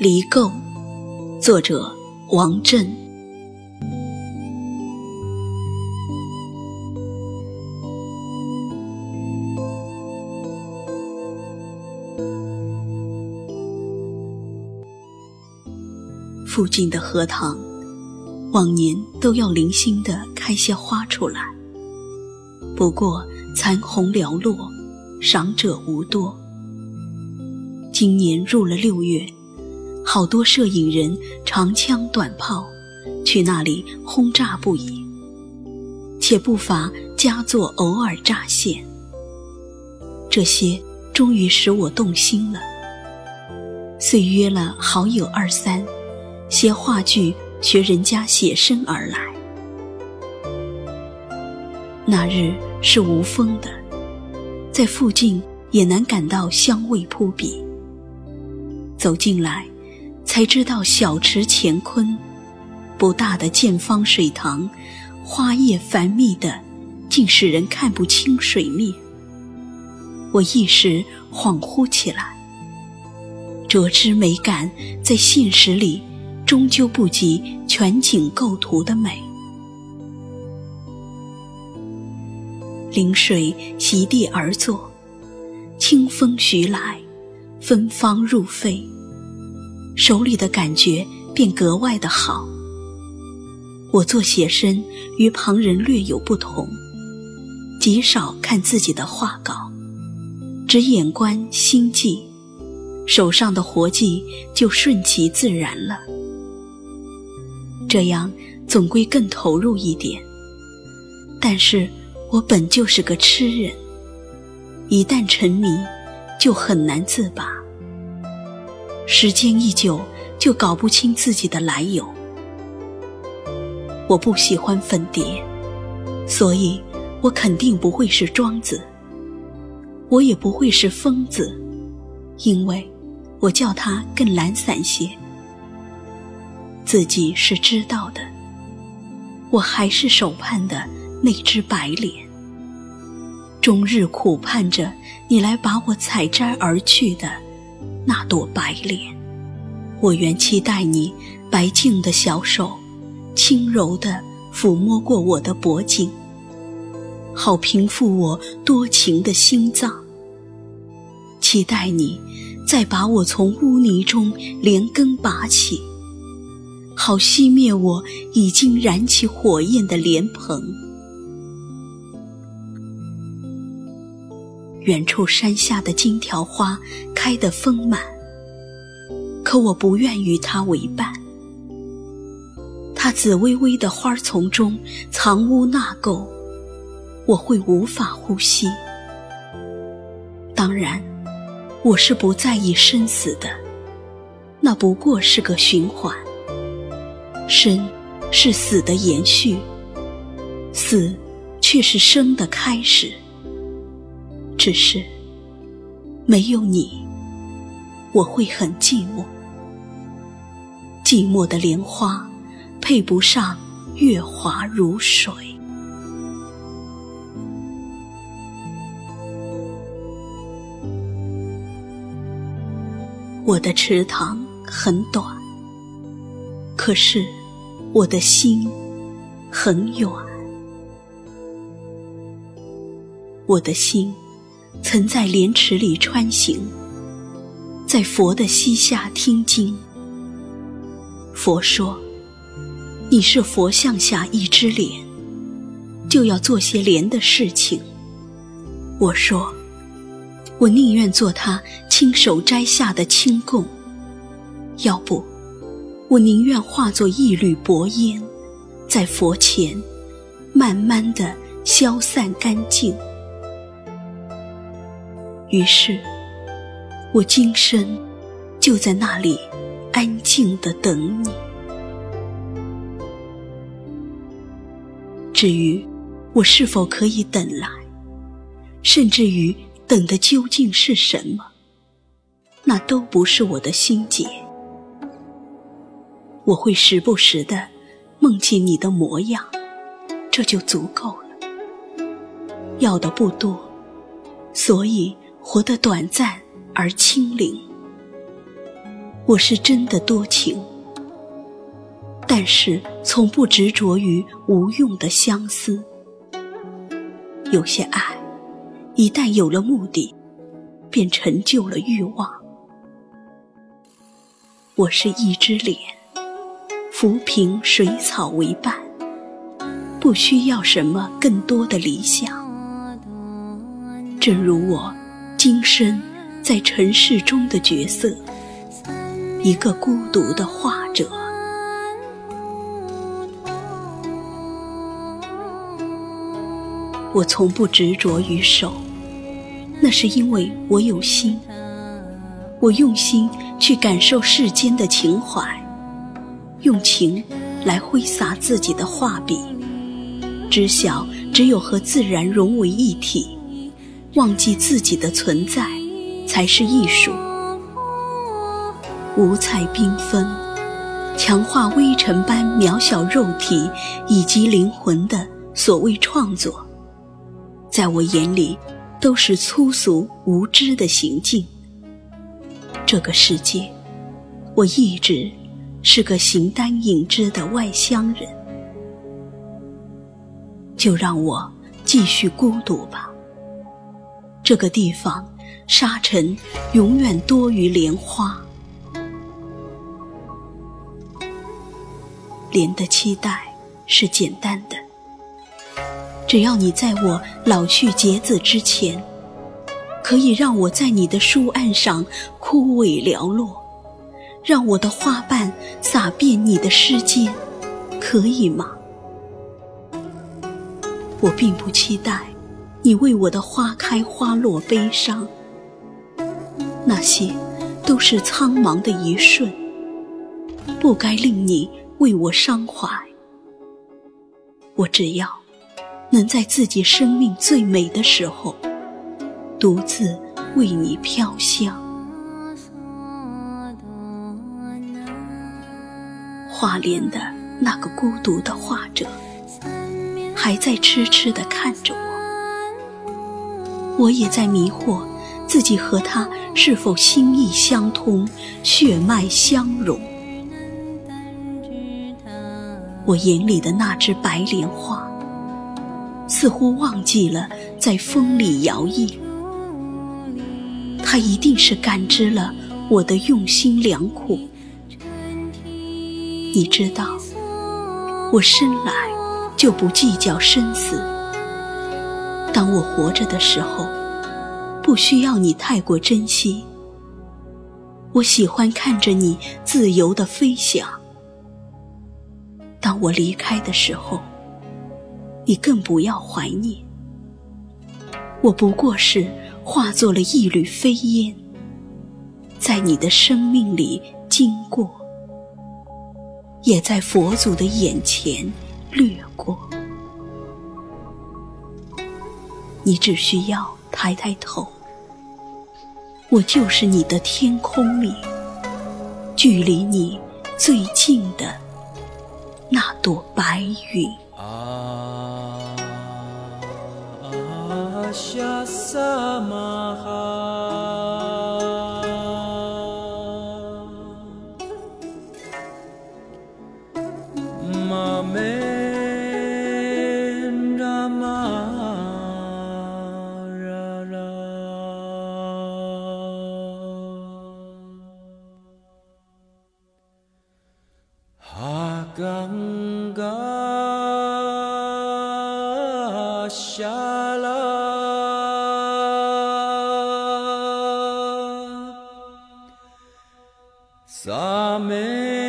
离垢，作者王震。附近的荷塘，往年都要零星的开些花出来，不过残红寥落，赏者无多。今年入了六月，好多摄影人长枪短炮去那里轰炸不已，且不乏佳作偶尔乍现。这些终于使我动心了，遂约了好友二三。携话剧学人家写生而来。那日是无风的，在附近也难感到香味扑鼻。走进来，才知道小池乾坤，不大的见方水塘，花叶繁密的，竟使人看不清水面。我一时恍惚起来，折枝美感在现实里。终究不及全景构图的美。临水席地而坐，清风徐来，芬芳入肺，手里的感觉便格外的好。我做写生与旁人略有不同，极少看自己的画稿，只眼观心迹，手上的活计就顺其自然了。这样总归更投入一点，但是我本就是个痴人，一旦沉迷，就很难自拔。时间一久，就搞不清自己的来由。我不喜欢粉蝶，所以我肯定不会是庄子，我也不会是疯子，因为我叫他更懒散些。自己是知道的，我还是手盼的那只白莲，终日苦盼着你来把我采摘而去的那朵白莲。我原期待你白净的小手，轻柔地抚摸过我的脖颈，好平复我多情的心脏。期待你再把我从污泥中连根拔起。好熄灭我已经燃起火焰的莲蓬。远处山下的金条花开得丰满，可我不愿与它为伴。它紫微微的花丛中藏污纳垢，我会无法呼吸。当然，我是不在意生死的，那不过是个循环。生是死的延续，死却是生的开始。只是没有你，我会很寂寞。寂寞的莲花配不上月华如水。我的池塘很短，可是。我的心很远，我的心曾在莲池里穿行，在佛的膝下听经。佛说：“你是佛像下一只莲，就要做些莲的事情。”我说：“我宁愿做他亲手摘下的清供，要不。”我宁愿化作一缕薄烟，在佛前慢慢的消散干净。于是，我今生就在那里安静的等你。至于我是否可以等来，甚至于等的究竟是什么，那都不是我的心结。我会时不时的梦见你的模样，这就足够了。要的不多，所以活得短暂而清灵。我是真的多情，但是从不执着于无用的相思。有些爱，一旦有了目的，便成就了欲望。我是一只莲，浮萍水草为伴，不需要什么更多的理想。正如我今生在尘世中的角色。一个孤独的画者，我从不执着于手，那是因为我有心，我用心去感受世间的情怀，用情来挥洒自己的画笔，知晓只有和自然融为一体，忘记自己的存在，才是艺术。五彩缤纷，强化微尘般渺小肉体以及灵魂的所谓创作，在我眼里都是粗俗无知的行径。这个世界，我一直是个形单影只的外乡人，就让我继续孤独吧。这个地方，沙尘永远多于莲花。莲的期待是简单的，只要你在我老去结子之前，可以让我在你的书案上枯萎寥落，让我的花瓣洒遍你的诗间，可以吗？我并不期待你为我的花开花落悲伤，那些都是苍茫的一瞬，不该令你。为我伤怀，我只要能在自己生命最美的时候，独自为你飘香。画莲的那个孤独的画者，还在痴痴地看着我，我也在迷惑自己和他是否心意相通，血脉相融。我眼里的那只白莲花，似乎忘记了在风里摇曳。它一定是感知了我的用心良苦。你知道，我生来就不计较生死。当我活着的时候，不需要你太过珍惜。我喜欢看着你自由的飞翔。当我离开的时候，你更不要怀念。我不过是化作了一缕飞烟，在你的生命里经过，也在佛祖的眼前掠过。你只需要抬抬头，我就是你的天空里，距离你最近的。那朵白云。覚め